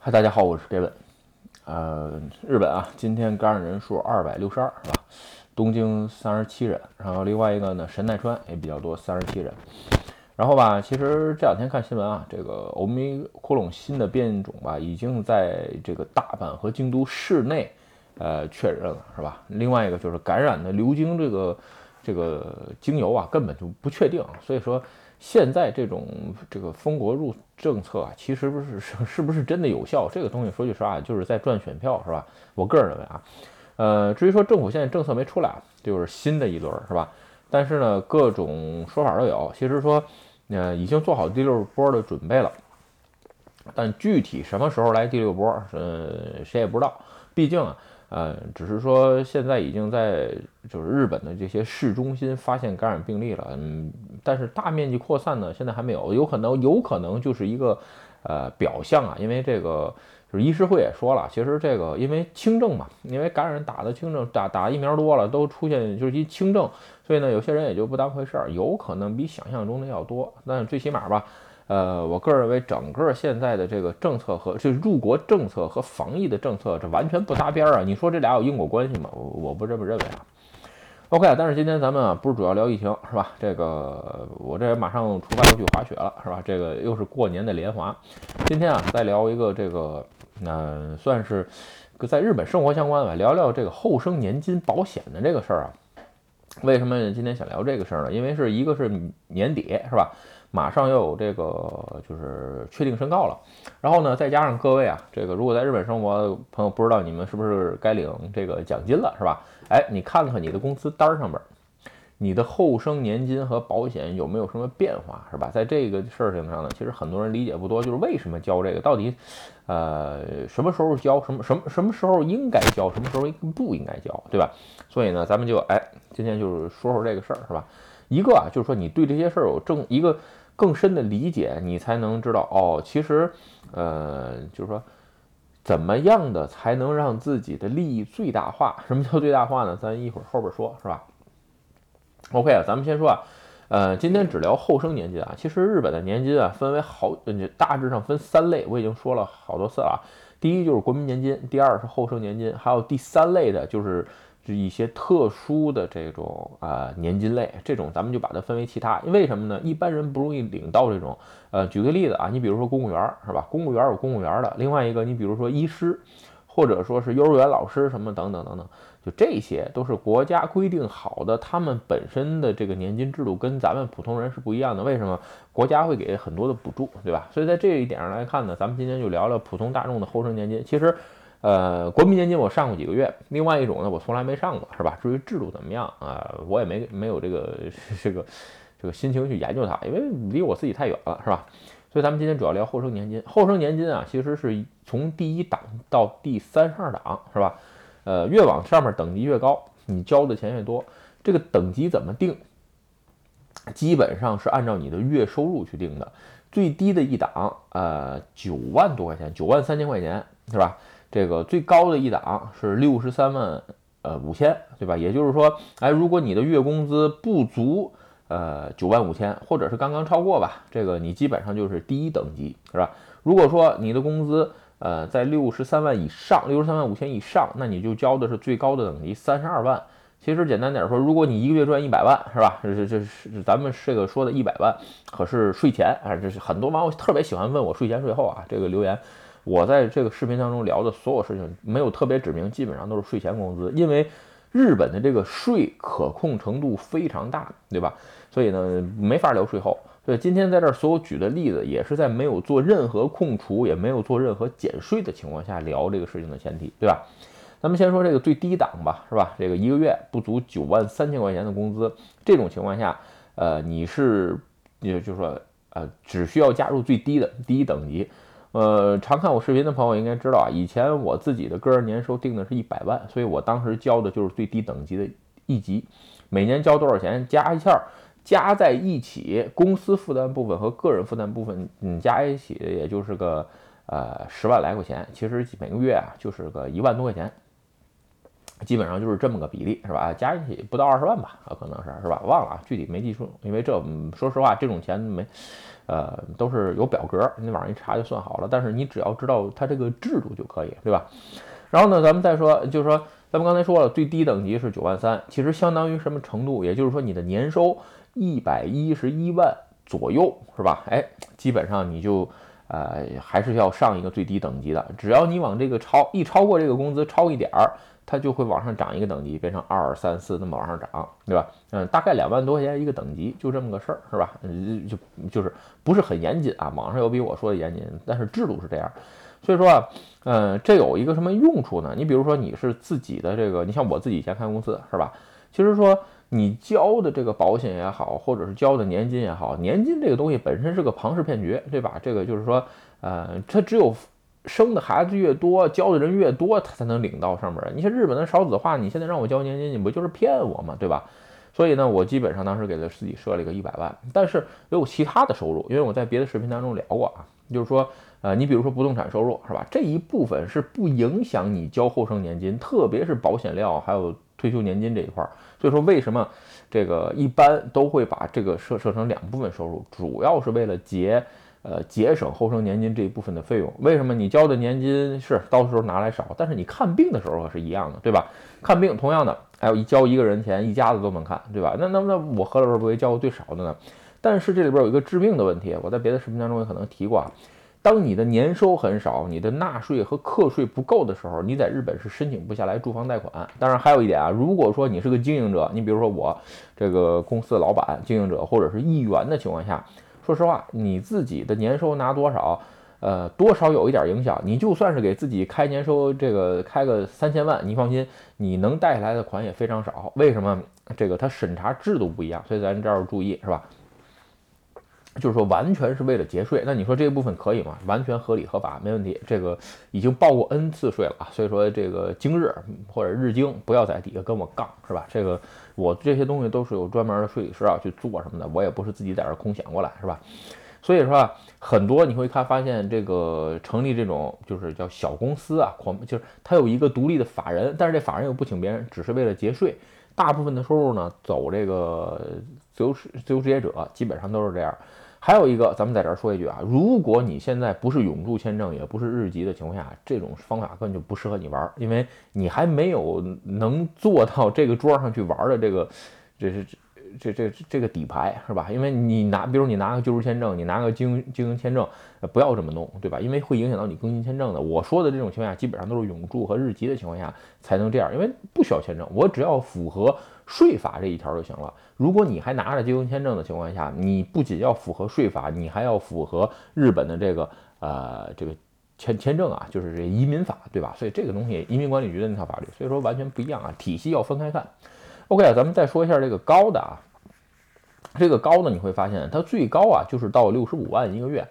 嗨，大家好，我是 Gavin。呃，日本啊，今天感染人数二百六十二，是吧？东京三十七人，然后另外一个呢，神奈川也比较多，三十七人。然后吧，其实这两天看新闻啊，这个欧米克隆新的变种吧，已经在这个大阪和京都市内呃确认了，是吧？另外一个就是感染的流经这个这个精油啊，根本就不确定，所以说。现在这种这个封国入政策啊，其实不是是是不是真的有效？这个东西说句实话，就是在赚选票，是吧？我个人认为啊，呃，至于说政府现在政策没出来，就是新的一轮，是吧？但是呢，各种说法都有。其实说，呃，已经做好第六波的准备了，但具体什么时候来第六波，呃，谁也不知道。毕竟啊。呃，只是说现在已经在就是日本的这些市中心发现感染病例了，嗯，但是大面积扩散呢，现在还没有，有可能有可能就是一个呃表象啊，因为这个就是医师会也说了，其实这个因为轻症嘛，因为感染打的轻症，打打疫苗多了都出现就是一轻症，所以呢，有些人也就不当回事儿，有可能比想象中的要多，但最起码吧。呃，我个人认为，整个现在的这个政策和这入国政策和防疫的政策，这完全不搭边儿啊！你说这俩有因果关系吗？我我不这么认为啊。OK，但是今天咱们啊，不是主要聊疫情，是吧？这个我这马上出发要去滑雪了，是吧？这个又是过年的连滑。今天啊，再聊一个这个，那算是在日本生活相关吧，聊聊这个后生年金保险的这个事儿啊。为什么今天想聊这个事儿呢？因为是一个是年底，是吧？马上要有这个就是确定申告了，然后呢，再加上各位啊，这个如果在日本生活朋友不知道你们是不是该领这个奖金了，是吧？哎，你看看你的工资单上边，你的后生年金和保险有没有什么变化，是吧？在这个事情上呢，其实很多人理解不多，就是为什么交这个，到底呃什么时候交，什么什么什么时候应该交，什么时候不应该交，对吧？所以呢，咱们就哎，今天就是说说这个事儿，是吧？一个啊，就是说你对这些事儿有正一个。更深的理解，你才能知道哦。其实，呃，就是说，怎么样的才能让自己的利益最大化？什么叫最大化呢？咱一会儿后边说，是吧？OK 啊，咱们先说啊，呃，今天只聊后生年金啊。其实日本的年金啊，分为好，大致上分三类，我已经说了好多次了。第一就是国民年金，第二是后生年金，还有第三类的就是。是一些特殊的这种啊年金类，这种咱们就把它分为其他。为什么呢？一般人不容易领到这种。呃，举个例子啊，你比如说公务员是吧？公务员有公务员的。另外一个，你比如说医师，或者说是幼儿园老师什么等等等等，就这些都是国家规定好的，他们本身的这个年金制度跟咱们普通人是不一样的。为什么？国家会给很多的补助，对吧？所以在这一点上来看呢，咱们今天就聊聊普通大众的后生年金。其实。呃，国民年金我上过几个月，另外一种呢，我从来没上过，是吧？至于制度怎么样啊，我也没没有这个 这个这个心情去研究它，因为离我自己太远了，是吧？所以咱们今天主要聊后生年金。后生年金啊，其实是从第一档到第三十二档，是吧？呃，越往上面等级越高，你交的钱越多。这个等级怎么定？基本上是按照你的月收入去定的。最低的一档，呃，九万多块钱，九万三千块钱，是吧？这个最高的一档是六十三万，呃五千，对吧？也就是说，哎，如果你的月工资不足，呃九万五千，或者是刚刚超过吧，这个你基本上就是第一等级，是吧？如果说你的工资，呃在六十三万以上，六十三万五千以上，那你就交的是最高的等级三十二万。其实简单点说，如果你一个月赚一百万，是吧？这这是咱们这个说的一百万，可是税前啊，这是很多网友特别喜欢问我税前税后啊，这个留言。我在这个视频当中聊的所有事情没有特别指明，基本上都是税前工资，因为日本的这个税可控程度非常大，对吧？所以呢，没法聊税后。所以今天在这儿所有举的例子，也是在没有做任何控除，也没有做任何减税的情况下聊这个事情的前提，对吧？咱们先说这个最低档吧，是吧？这个一个月不足九万三千块钱的工资，这种情况下，呃，你是也就是说，呃，只需要加入最低的第一等级。呃，常看我视频的朋友应该知道啊，以前我自己的个人年收定的是一百万，所以我当时交的就是最低等级的一级，每年交多少钱，加一下，加在一起，公司负担部分和个人负担部分，嗯，加一起也就是个呃十万来块钱，其实每个月啊就是个一万多块钱。基本上就是这么个比例，是吧？加一起不到二十万吧，啊可能是，是吧？忘了啊，具体没记住，因为这说实话，这种钱没，呃，都是有表格，你网上一查就算好了。但是你只要知道它这个制度就可以，对吧？然后呢，咱们再说，就是说，咱们刚才说了，最低等级是九万三，其实相当于什么程度？也就是说，你的年收一百一十一万左右，是吧？哎，基本上你就。呃，还是要上一个最低等级的。只要你往这个超一超过这个工资超一点儿，它就会往上涨一个等级，变成二三四那么往上涨，对吧？嗯，大概两万多块钱一个等级，就这么个事儿，是吧？嗯，就就是不是很严谨啊。网上有比我说的严谨，但是制度是这样。所以说啊，嗯，这有一个什么用处呢？你比如说你是自己的这个，你像我自己以前开公司，是吧？其实说。你交的这个保险也好，或者是交的年金也好，年金这个东西本身是个庞氏骗局，对吧？这个就是说，呃，它只有生的孩子越多，交的人越多，他才能领到上面。你像日本的少子化，你现在让我交年金，你不就是骗我吗？对吧？所以呢，我基本上当时给他自己设了一个一百万，但是也有其他的收入，因为我在别的视频当中聊过啊，就是说，呃，你比如说不动产收入是吧？这一部分是不影响你交后生年金，特别是保险料还有。退休年金这一块儿，所以说为什么这个一般都会把这个设设成两部分收入，主要是为了节呃节省后生年金这一部分的费用。为什么你交的年金是到时候拿来少，但是你看病的时候是一样的，对吧？看病同样的，哎，一交一个人钱，一家子都能看，对吧？那那那我何老师不会交的最少的呢？但是这里边有一个致命的问题，我在别的视频当中也可能提过啊。当你的年收很少，你的纳税和课税不够的时候，你在日本是申请不下来住房贷款。当然，还有一点啊，如果说你是个经营者，你比如说我这个公司的老板、经营者或者是议员的情况下，说实话，你自己的年收拿多少，呃，多少有一点影响。你就算是给自己开年收这个开个三千万，你放心，你能贷下来的款也非常少。为什么？这个它审查制度不一样，所以咱这儿要注意，是吧？就是说，完全是为了节税，那你说这部分可以吗？完全合理合法，没问题。这个已经报过 N 次税了，所以说这个今日或者日经不要在底下跟我杠，是吧？这个我这些东西都是有专门的税理师啊去做什么的，我也不是自己在这空想过来，是吧？所以说很多你会看发现这个成立这种就是叫小公司啊，狂就是他有一个独立的法人，但是这法人又不请别人，只是为了节税。大部分的收入呢，走这个自由自由职业者，基本上都是这样。还有一个，咱们在这儿说一句啊，如果你现在不是永住签证，也不是日籍的情况下，这种方法根本就不适合你玩，因为你还没有能做到这个桌上去玩的这个，这是这这这个底牌是吧？因为你拿，比如你拿个居住签证，你拿个经经营签证，不要这么弄，对吧？因为会影响到你更新签证的。我说的这种情况下，基本上都是永住和日籍的情况下才能这样，因为不需要签证，我只要符合。税法这一条就行了。如果你还拿着结婚签证的情况下，你不仅要符合税法，你还要符合日本的这个呃这个签签证啊，就是这移民法，对吧？所以这个东西移民管理局的那套法律，所以说完全不一样啊，体系要分开看。OK 啊，咱们再说一下这个高的啊，这个高的你会发现它最高啊就是到六十五万一个月。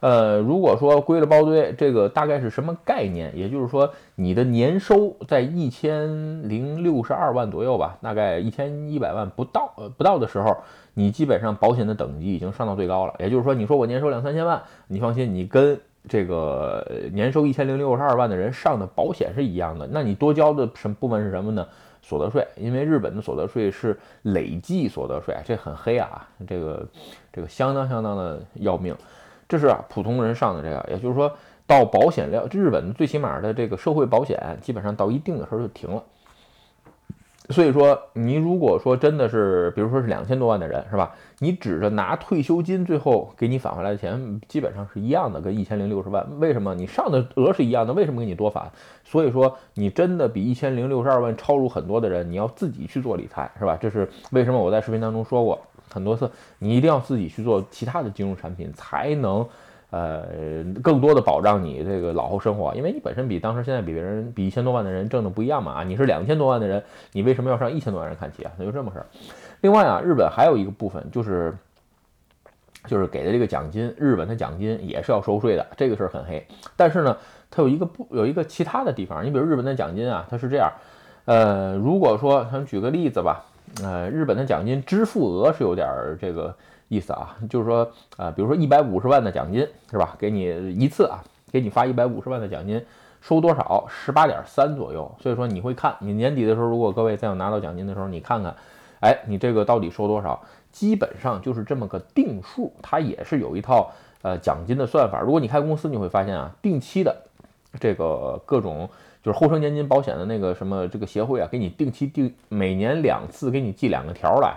呃，如果说归了包堆，这个大概是什么概念？也就是说，你的年收在一千零六十二万左右吧，大概一千一百万不到，呃，不到的时候，你基本上保险的等级已经上到最高了。也就是说，你说我年收两三千万，你放心，你跟这个年收一千零六十二万的人上的保险是一样的。那你多交的什部分是什么呢？所得税，因为日本的所得税是累计所得税，这很黑啊，这个这个相当相当的要命。这是啊，普通人上的这个，也就是说到保险料，日本最起码的这个社会保险，基本上到一定的时候就停了。所以说，你如果说真的是，比如说是两千多万的人，是吧？你指着拿退休金，最后给你返回来的钱，基本上是一样的，跟一千零六十万。为什么？你上的额是一样的，为什么给你多返？所以说，你真的比一千零六十二万超入很多的人，你要自己去做理财，是吧？这是为什么？我在视频当中说过。很多次，你一定要自己去做其他的金融产品，才能，呃，更多的保障你这个老后生活。因为你本身比当时现在比别人比一千多万的人挣的不一样嘛啊，你是两千多万的人，你为什么要上一千多万人看齐啊？那就这么事儿。另外啊，日本还有一个部分就是，就是给的这个奖金，日本的奖金也是要收税的，这个事儿很黑。但是呢，它有一个不有一个其他的地方，你比如日本的奖金啊，它是这样，呃，如果说咱们举个例子吧。呃，日本的奖金支付额是有点这个意思啊，就是说，呃，比如说一百五十万的奖金是吧？给你一次啊，给你发一百五十万的奖金，收多少？十八点三左右。所以说你会看，你年底的时候，如果各位再有拿到奖金的时候，你看看，哎，你这个到底收多少？基本上就是这么个定数，它也是有一套呃奖金的算法。如果你开公司，你会发现啊，定期的这个各种就是后生年金保险的那个什么这个协会啊，给你定期定每年两次给你寄两个条来，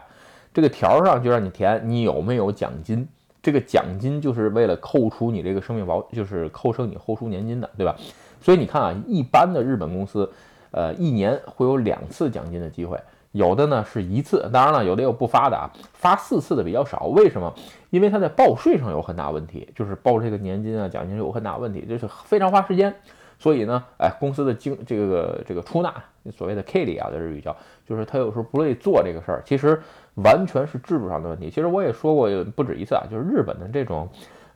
这个条上就让你填你有没有奖金。这个奖金就是为了扣除你这个生命保，就是扣生你后出年金的，对吧？所以你看啊，一般的日本公司，呃，一年会有两次奖金的机会，有的呢是一次，当然了，有的有不发的啊，发四次的比较少。为什么？因为他在报税上有很大问题，就是报这个年金啊、奖金有很大问题，就是非常花时间。所以呢，哎，公司的经这个这个出纳，所谓的 K 里啊，的日语叫，就是他有时候不乐意做这个事儿，其实完全是制度上的问题。其实我也说过不止一次啊，就是日本的这种，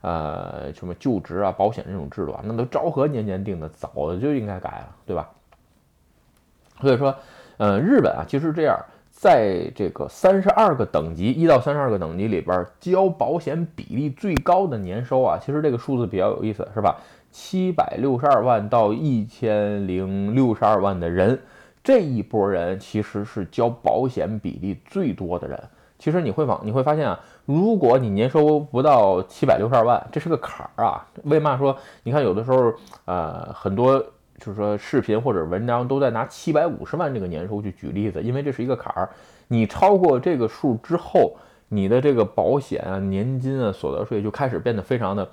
呃，什么就职啊、保险这种制度啊，那都昭和年间定的，早就应该改了，对吧？所以说，呃，日本啊，其实这样，在这个三十二个等级，一到三十二个等级里边，交保险比例最高的年收啊，其实这个数字比较有意思，是吧？七百六十二万到一千零六十二万的人，这一波人其实是交保险比例最多的人。其实你会往你会发现啊，如果你年收不到七百六十二万，这是个坎儿啊。为嘛说？你看有的时候，呃，很多就是说视频或者文章都在拿七百五十万这个年收去举例子，因为这是一个坎儿。你超过这个数之后，你的这个保险啊、年金啊、所得税就开始变得非常的。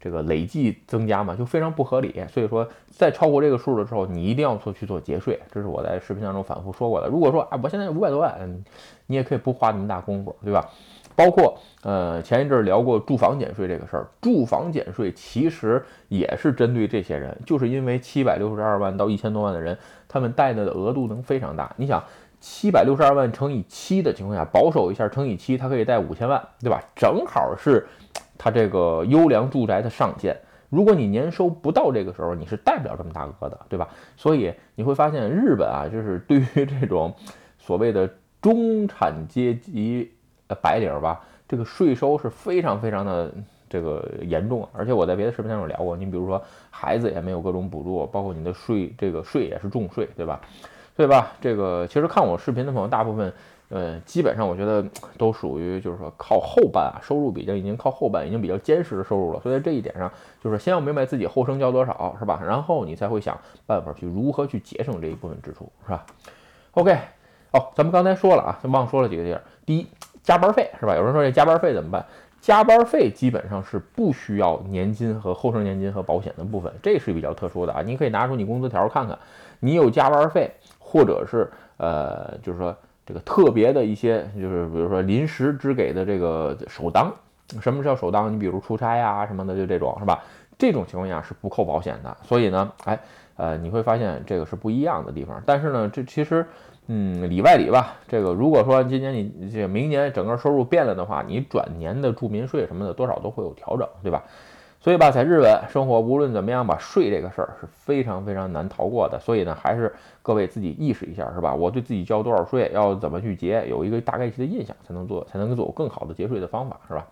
这个累计增加嘛，就非常不合理。所以说，在超过这个数的时候，你一定要做去做节税。这是我在视频当中反复说过的。如果说啊，我现在五百多万，你也可以不花那么大功夫，对吧？包括呃，前一阵聊过住房减税这个事儿，住房减税其实也是针对这些人，就是因为七百六十二万到一千多万的人，他们贷的额度能非常大。你想，七百六十二万乘以七的情况下，保守一下乘以七，它可以贷五千万，对吧？正好是。它这个优良住宅的上限，如果你年收不到这个时候，你是贷不了这么大额的，对吧？所以你会发现，日本啊，就是对于这种所谓的中产阶级呃白领吧，这个税收是非常非常的这个严重。而且我在别的视频上有聊过，你比如说孩子也没有各种补助，包括你的税，这个税也是重税，对吧？对吧？这个其实看我视频的朋友，大部分。呃，基本上我觉得都属于就是说靠后半啊，收入比较已经靠后半，已经比较坚实的收入了。所以在这一点上，就是先要明白自己后生交多少，是吧？然后你才会想办法去如何去节省这一部分支出，是吧？OK，哦，咱们刚才说了啊，忘说了几个地儿。第一，加班费是吧？有人说这加班费怎么办？加班费基本上是不需要年金和后生年金和保险的部分，这是比较特殊的啊。你可以拿出你工资条看看，你有加班费，或者是呃，就是说。这个特别的一些，就是比如说临时只给的这个首当，什么叫首当？你比如出差呀什么的，就这种是吧？这种情况下是不扣保险的。所以呢，哎，呃，你会发现这个是不一样的地方。但是呢，这其实，嗯，里外里吧，这个如果说今年你这明年整个收入变了的话，你转年的住民税什么的多少都会有调整，对吧？所以吧，在日本生活，无论怎么样吧，税这个事儿是非常非常难逃过的。所以呢，还是各位自己意识一下，是吧？我对自己交多少税，要怎么去结，有一个大概期的印象，才能做，才能做更好的节税的方法，是吧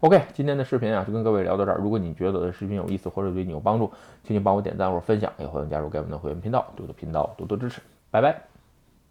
？OK，今天的视频啊，就跟各位聊到这儿。如果你觉得视频有意思，或者对你有帮助，请你帮我点赞或者分享，也欢迎加入该文的会员频道，多多频道多多支持，拜拜。